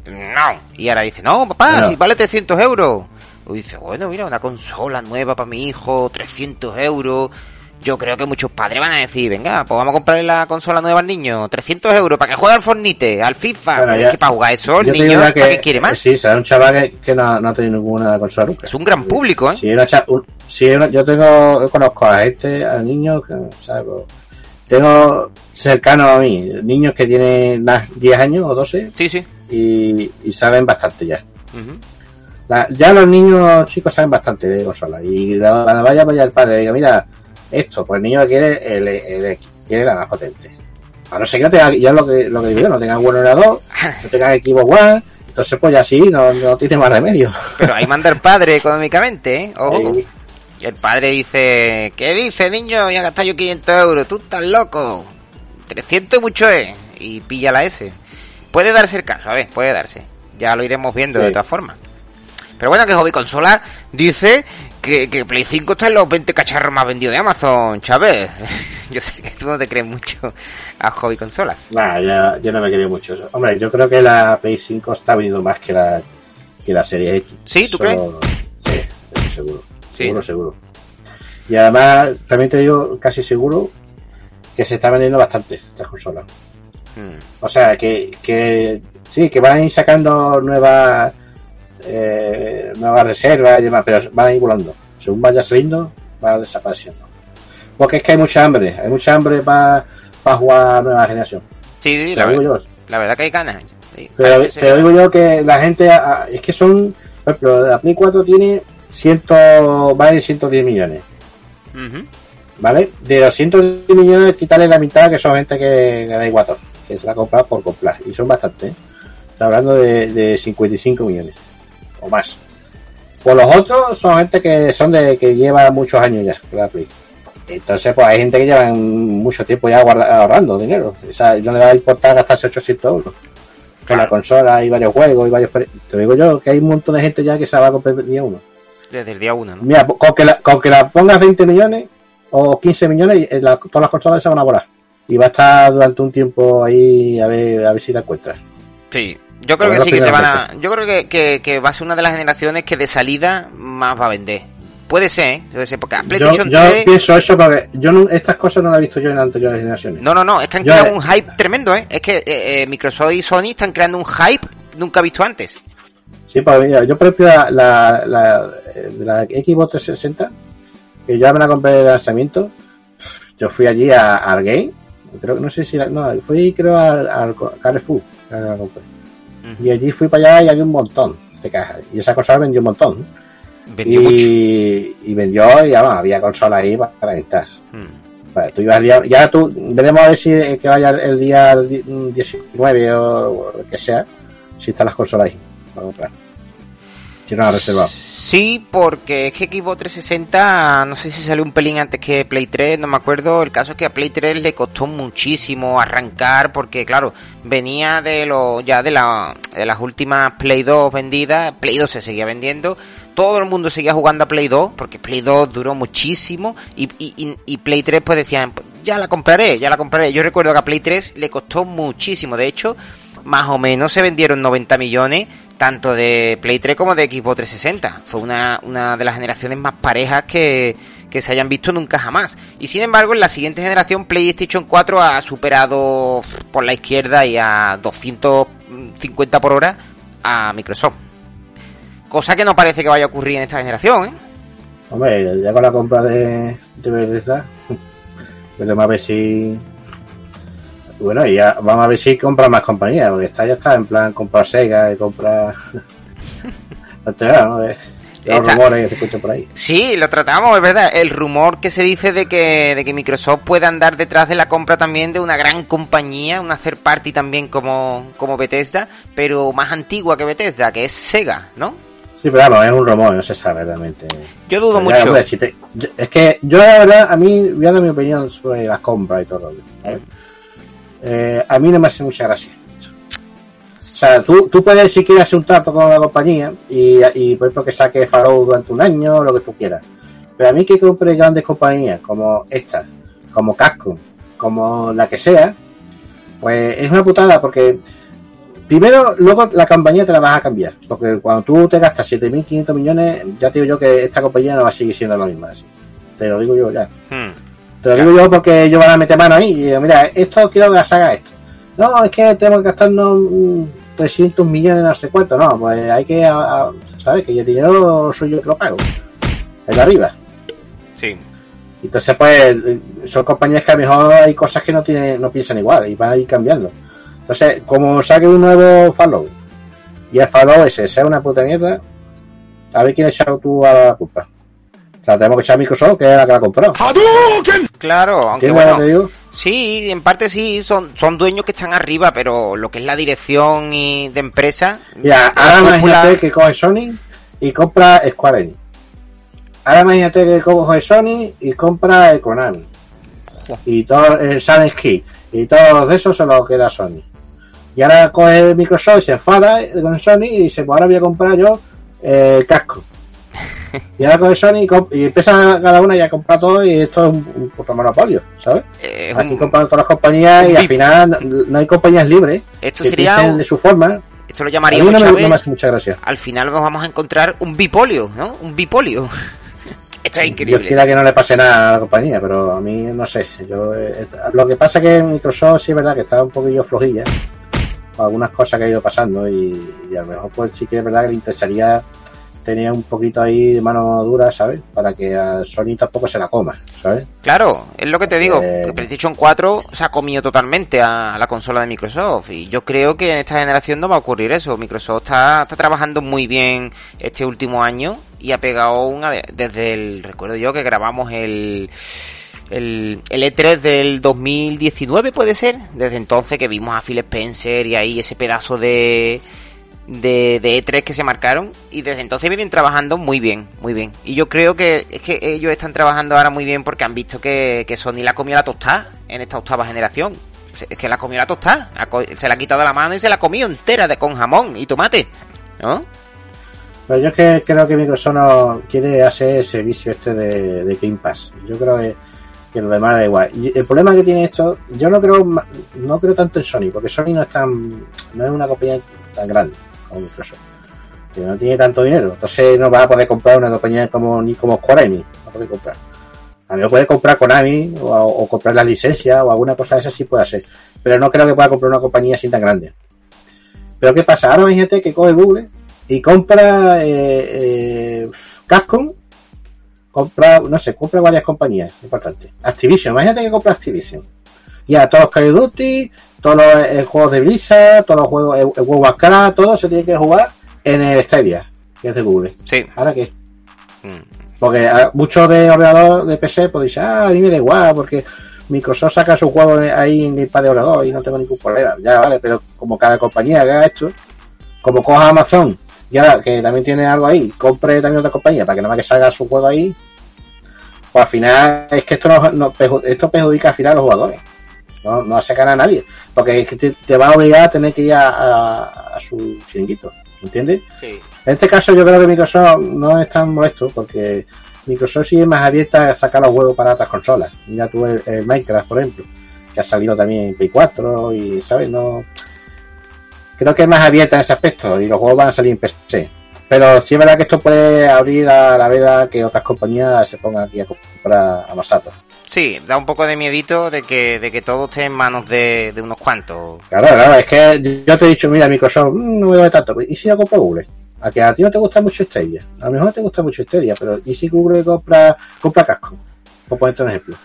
No. Y ahora dice, no, papá, si vale 300 euros. Y dice, bueno, mira, una consola nueva para mi hijo, 300 euros. Yo creo que muchos padres van a decir, venga, pues vamos a comprarle la consola nueva al niño, 300 euros, para que juegue al Fornite, al FIFA. Bueno, ya- que para jugar eso, el niño, ¿para qué quiere más? Sí, será un chaval que, que no, no ha tenido ninguna consola nunca. Es un gran público, ¿eh? Si una cha- un- si una- yo tengo, yo conozco a este, al niño, que, ¿sabes? Pues, Tengo cercano a mí, niños que tienen más 10 años o 12 Sí, sí. y, y saben bastante ya. La- ya los niños chicos saben bastante de consola. Y cuando vaya vaya el padre diga, mira, esto, pues el niño quiere el, el quiere la más potente. A no ser que no tenga, ya lo que, lo que digo yo, no tenga buen ordenador, no tenga Xbox One, entonces pues ya sí, no, no tiene más remedio. Pero ahí manda el padre económicamente, ¿eh? Ojo. Y el padre dice, ¿qué dice, niño? Voy a gastar yo 500 euros, tú estás loco. 300 mucho es. Y pilla la S. Puede darse el caso, a ver, puede darse. Ya lo iremos viendo Sí. de todas formas. Pero bueno, que Hobby Consola dice que, que Play 5 está en los 20 cacharros más vendidos de Amazon, Chávez. Yo sé que tú no te crees mucho a Hobby Consolas. Nah, ya, yo no me quería mucho. Hombre, yo creo que la Play 5 está vendiendo más que la que la serie X. ¿Sí? ¿Tú crees? Sí, seguro. Sí. Seguro, seguro. Y además, también te digo casi seguro que se está vendiendo bastante estas consolas. Mm. O sea, que, que sí, que van a ir sacando nuevas eh, nuevas reservas y demás, pero van a ir volando. Según vaya saliendo, va desapareciendo. Porque es que hay mucha hambre, hay mucha hambre para jugar a nueva generación. Sí, la, digo ver- yo. la verdad que hay ganas. Sí, Pero te digo yo que la gente, es que son, por ejemplo, la Play 4 tiene 100, vale 110 millones. ¿vale? De los 110 millones, quitarle la mitad que son gente que gana igual, que se la ha comprado por comprar, y son bastantes, ¿eh? Está hablando de, de 55 millones, o más. Por los otros son gente que son de que lleva muchos años ya con la Play. Entonces, pues hay gente que lleva mucho tiempo ya guarda- ahorrando dinero. O sea, no le va a importar gastarse 800 euros. Con la consola hay varios juegos y varios... Te digo yo que hay un montón de gente ya que se la va a comprar el día uno. Desde el día uno, ¿no? Mira, con que, la, con que la pongas 20 millones o 15 millones, eh, la- todas las consolas se van a volar. Y va a estar durante un tiempo ahí a ver, a ver si la encuentras. Sí. Yo creo que sí que se van a... Yo creo que, que, que va a ser una de las generaciones que de salida más va a vender. Puede ser, ¿eh? Puede ser, porque Yo, PlayStation yo 3... pienso eso porque yo no- estas cosas no las he visto yo en anteriores generaciones. No, no, no, es que han Yo- creado un hype tremendo, ¿eh? Es que eh, eh, Microsoft y Sony están creando un hype nunca visto antes. Sí, pues mira, yo ejemplo la, la, la, la Xbox 360, que ya me la compré de lanzamiento, yo fui allí al Game, creo que no sé si la- no, fui creo al, al Carrefour, la compré. Y allí fui para allá y había un montón de cajas, y esa consola vendió un montón, Vendió mucho. y, y vendió y vamos, había consolas ahí para, estar. Mm. Vale, tú ibas día, ya tú, veremos a ver si eh, que vaya el día di- 19 o, o que sea, si están las consolas ahí para comprar. Si no las reservado. Sí, porque es que Xbox 360, no sé si salió un pelín antes que Play 3, no me acuerdo. El caso es que a Play 3 le costó muchísimo arrancar, porque claro, venía de lo, ya de, la, de las últimas Play 2 vendidas, Play 2 se seguía vendiendo, todo el mundo seguía jugando a Play 2, porque Play 2 duró muchísimo, y, y, y- Play 3 pues decían, "Pues ya la compraré, ya la compraré. Yo recuerdo que a Play 3 le costó muchísimo, de hecho, más o menos se vendieron 90 millones tanto de Play 3 como de Xbox 360. Fue una, una de las generaciones más parejas que, que se hayan visto nunca jamás. Y sin embargo, en la siguiente generación, PlayStation 4 ha superado por la izquierda y a 250 por hora a Microsoft. Cosa que no parece que vaya a ocurrir en esta generación, ¿eh? Hombre, ya con la compra de, de Bethesda, veremos a ver si. Bueno, y ya vamos a ver si compra más compañías, porque esta ya está en plan comprar Sega y comprar. Altera, ¿no? De, los Está- rumores que se escuchan por ahí. Sí, lo tratamos, es verdad. El rumor que se dice de que, de que Microsoft puede andar detrás de la compra también de una gran compañía, una third party también como, como Bethesda, pero más antigua que Bethesda, que es Sega, ¿no? Sí, pero vamos, es un rumor, no se sabe realmente. Yo dudo mucho. hombre, si te- yo- es que yo, la verdad, a mí, voy a dar mi opinión sobre las compras y todo. ¿vale? Eh, a mí no me hace mucha gracia. O sea, tú, tú puedes si quieres hacer un trato con la compañía y, por ejemplo que saque Farrow durante un año o lo que tú quieras. Pero a mí que compre grandes compañías como esta, como Capcom, como la que sea, pues es una putada porque primero, luego la compañía te la vas a cambiar. Porque cuando tú te gastas 7.500 millones, ya te digo yo que esta compañía no va a seguir siendo la misma. así. Te lo digo yo ya. Hmm. Te lo digo yo porque ellos van a meter mano ahí y digo, mira, esto quiero que se haga esto. No, es que tenemos que gastarnos mm, 300 millones, no sé cuánto. No, pues hay que, a- ¿sabes? Que el dinero soy yo que lo pago. El de arriba. Sí. Entonces, pues, son compañías que a lo mejor hay cosas que no tienen, no piensan igual y van a ir cambiando. Entonces, como saque un nuevo Fallout y el Fallout ese sea una puta mierda, a ver quién ha echado tú a la culpa. Tenemos que echar a Microsoft, que es la que la ha comprado. Claro, aunque ¿Entiendes lo bueno, sí, en parte sí, son, son dueños que están arriba, pero lo que es la dirección y de empresa... Mira, la ahora imagínate que coge Sony y compra Square Enix. Ahora imagínate que coge Sony y compra el Konami. Y todo el Silent Key. Y todo eso se lo queda Sony. Y ahora coge Microsoft y se enfada con Sony y dice, pues ahora voy a comprar yo eh, casco. Y ahora coge Sony y, y empieza cada una ya a comprar todo y esto es un, un puto monopolio, ¿sabes? eh, Aquí un- compran todas las compañías y al final no, hay compañías libres Esto que sería un- de su forma Esto lo A mí llamaríamos, no me, no me hace mucha gracia. al final nos vamos a encontrar un bipolio, ¿no? Un bipolio. Esto es increíble. quiera que no le pase nada a la compañía, pero a mí no sé. Yo, eh, lo que pasa que Microsoft sí es verdad que está un poquillo flojilla algunas cosas que ha ido pasando y, y a lo mejor pues sí que es verdad que le interesaría tener un poquito ahí de mano dura, ¿sabes? Para que a Sony tampoco se la coma, ¿sabes? Claro, es lo que te digo, Eh, PlayStation 4 se ha comido totalmente a la consola de Microsoft y yo creo que en esta generación no va a ocurrir eso. Microsoft está, está trabajando muy bien este último año y ha pegado una de- desde el recuerdo yo que grabamos el el, el E3 del 2019 puede ser, desde entonces que vimos a Phil Spencer y ahí ese pedazo de de, de E3 que se marcaron y desde entonces vienen trabajando muy bien, muy bien. Y yo creo que es que ellos están trabajando ahora muy bien porque han visto que, que Sony la comió la tostada en esta octava generación. Es que la comió la tostada, se la ha quitado la mano y se la ha comido entera de con jamón y tomate, ¿no? Pero yo es que creo que Microsoft no quiere hacer el servicio este de, de Game Pass. Yo creo que, que lo demás da igual. Y el problema que tiene esto, yo no creo no creo tanto en Sony, porque Sony no es tan, no es una compañía tan grande Que no tiene tanto dinero. Entonces no va a poder comprar una compañía como ni como Square Enix. No poder comprar. A mí lo puede comprar Konami o, o comprar la licencia o alguna cosa de esa sí puede hacer. Pero no creo que pueda comprar una compañía así tan grande. Pero ¿qué pasa? Ahora hay gente que coge Google y compra eh, eh, Capcom, compra, no sé, compra varias compañías importantes. Activision, imagínate que compra Activision. Ya, todos los Call of Duty, todos los eh, juegos de Blizzard, todos los juegos, el, el of Warcraft, todo se tiene que jugar en el Stadia, que es de Google. Sí. ¿Ahora qué? Mm. Porque ah, muchos de ordenador de PC pues dicen, ah, a mí me da igual, porque Microsoft saca su juego ahí en Gamepad de ordenador y no tengo ningún problema. Ya vale, pero como cada compañía haga esto, como coja Amazon, y ahora que también tiene algo ahí, compre también otra compañía para que nada más que salga su juego ahí, pues al final es que esto no, no- esto perjudica al final a los jugadores. No, no hace ganar a nadie. Porque es que te, te va a obligar a tener que ir a, a- a su chiringuito. ¿Entiendes? Sí. En este caso yo creo que Microsoft no es tan molesto porque Microsoft sí es más abierta a sacar los juegos para otras consolas. Mira tú el, el Minecraft, por ejemplo, que ha salido también en Play 4 y, ¿sabes? No... Creo que es más abierta en ese aspecto y los juegos van a salir en PC. Pero sí es verdad que esto puede abrir a la veda que otras compañías se pongan aquí a comprar a Masato. Sí, da un poco de miedito de que, de que todo esté en manos de, de unos cuantos. Claro, claro, es que yo te he dicho, mira, Microsoft, mm, no me duele tanto. ¿Y si yo compro Google? A que a ti no te gusta mucho Stadia. A lo mejor te gusta mucho Stadia, pero ¿y si Google compra, compra casco? Por ponerte un ejemplo.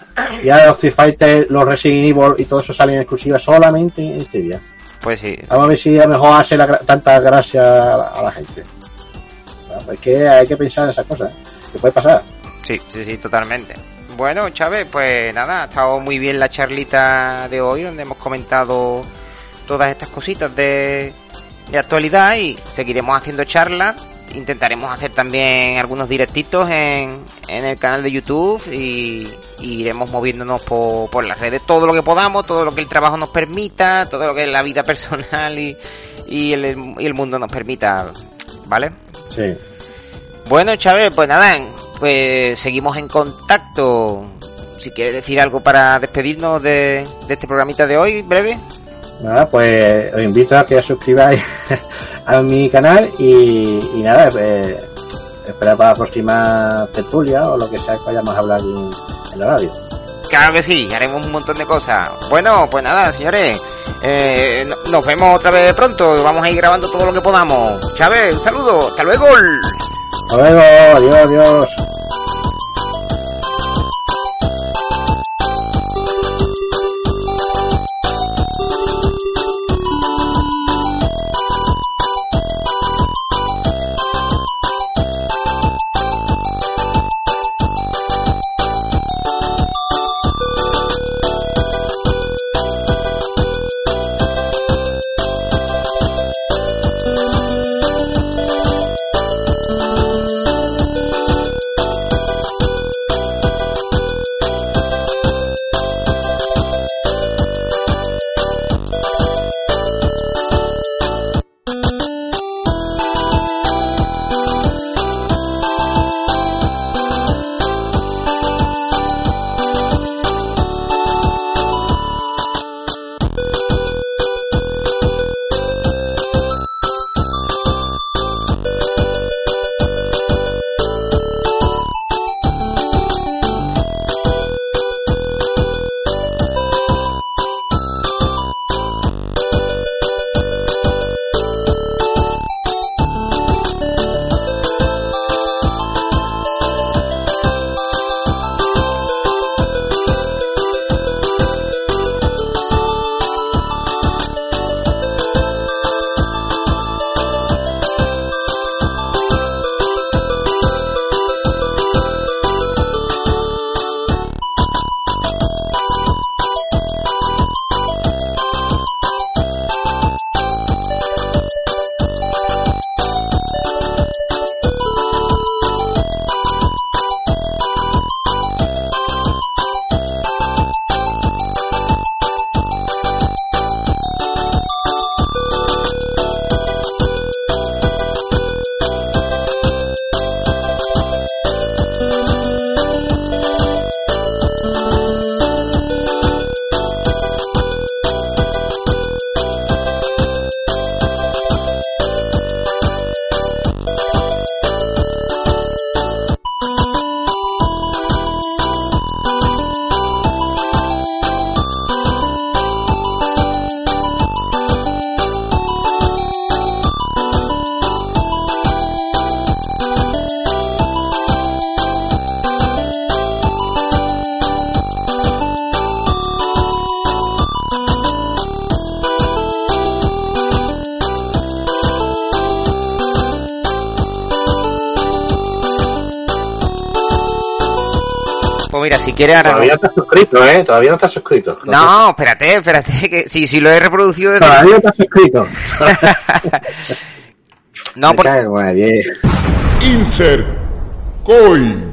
Y ahora los Street Fighter, los Resident Evil y todo eso salen en exclusiva solamente en Stadia. Pues sí. Vamos a ver si a lo mejor hace la tanta gracia a la, a la gente. Pues que hay que pensar en esas cosas. ¿eh? ¿Qué puede pasar? Sí, sí, sí, totalmente. Bueno, Chávez, pues nada, ha estado muy bien la charlita de hoy, donde hemos comentado todas estas cositas de, de actualidad y seguiremos haciendo charlas. Intentaremos hacer también algunos directitos en, en el canal de YouTube y, y iremos moviéndonos por, por las redes todo lo que podamos, todo lo que el trabajo nos permita, todo lo que la vida personal y, y, el, y el mundo nos permita, ¿vale? Sí. Bueno, Chávez, pues nada, pues seguimos en contacto. Si quieres decir algo para despedirnos de, este programita de hoy, breve. Nada, pues os invito a que os suscribáis a mi canal y, nada, eh, esperar para la próxima tertulia o lo que sea que vayamos a hablar en la radio. Claro que sí, haremos un montón de cosas. Bueno, pues nada, señores, eh, no- nos vemos otra vez pronto. Vamos a ir grabando todo lo que podamos. Chávez, un saludo, hasta luego. Hasta luego, adiós, adiós. Si quieres ahora... Todavía no estás suscrito, ¿eh? Todavía no estás suscrito. No, espérate, espérate, que sí, sí lo he reproducido desde... Todavía no estás suscrito. no, Me por... cago en la diez. Insert Coin.